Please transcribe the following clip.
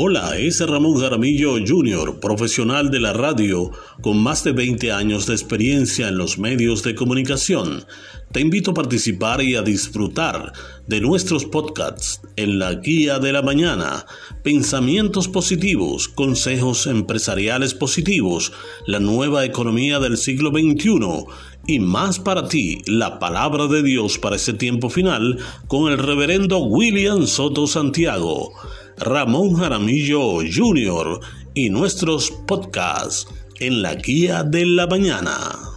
Hola, es Ramón Jaramillo Jr., profesional de la radio con más de 20 años de experiencia en los medios de comunicación. Te invito a participar y a disfrutar de nuestros podcasts en la Guía de la Mañana, Pensamientos Positivos, Consejos Empresariales Positivos, la nueva economía del siglo XXI y más para ti, la palabra de Dios para ese tiempo final con el reverendo William Soto Santiago. Ramón Jaramillo Jr. y nuestros podcasts en la guía de la mañana.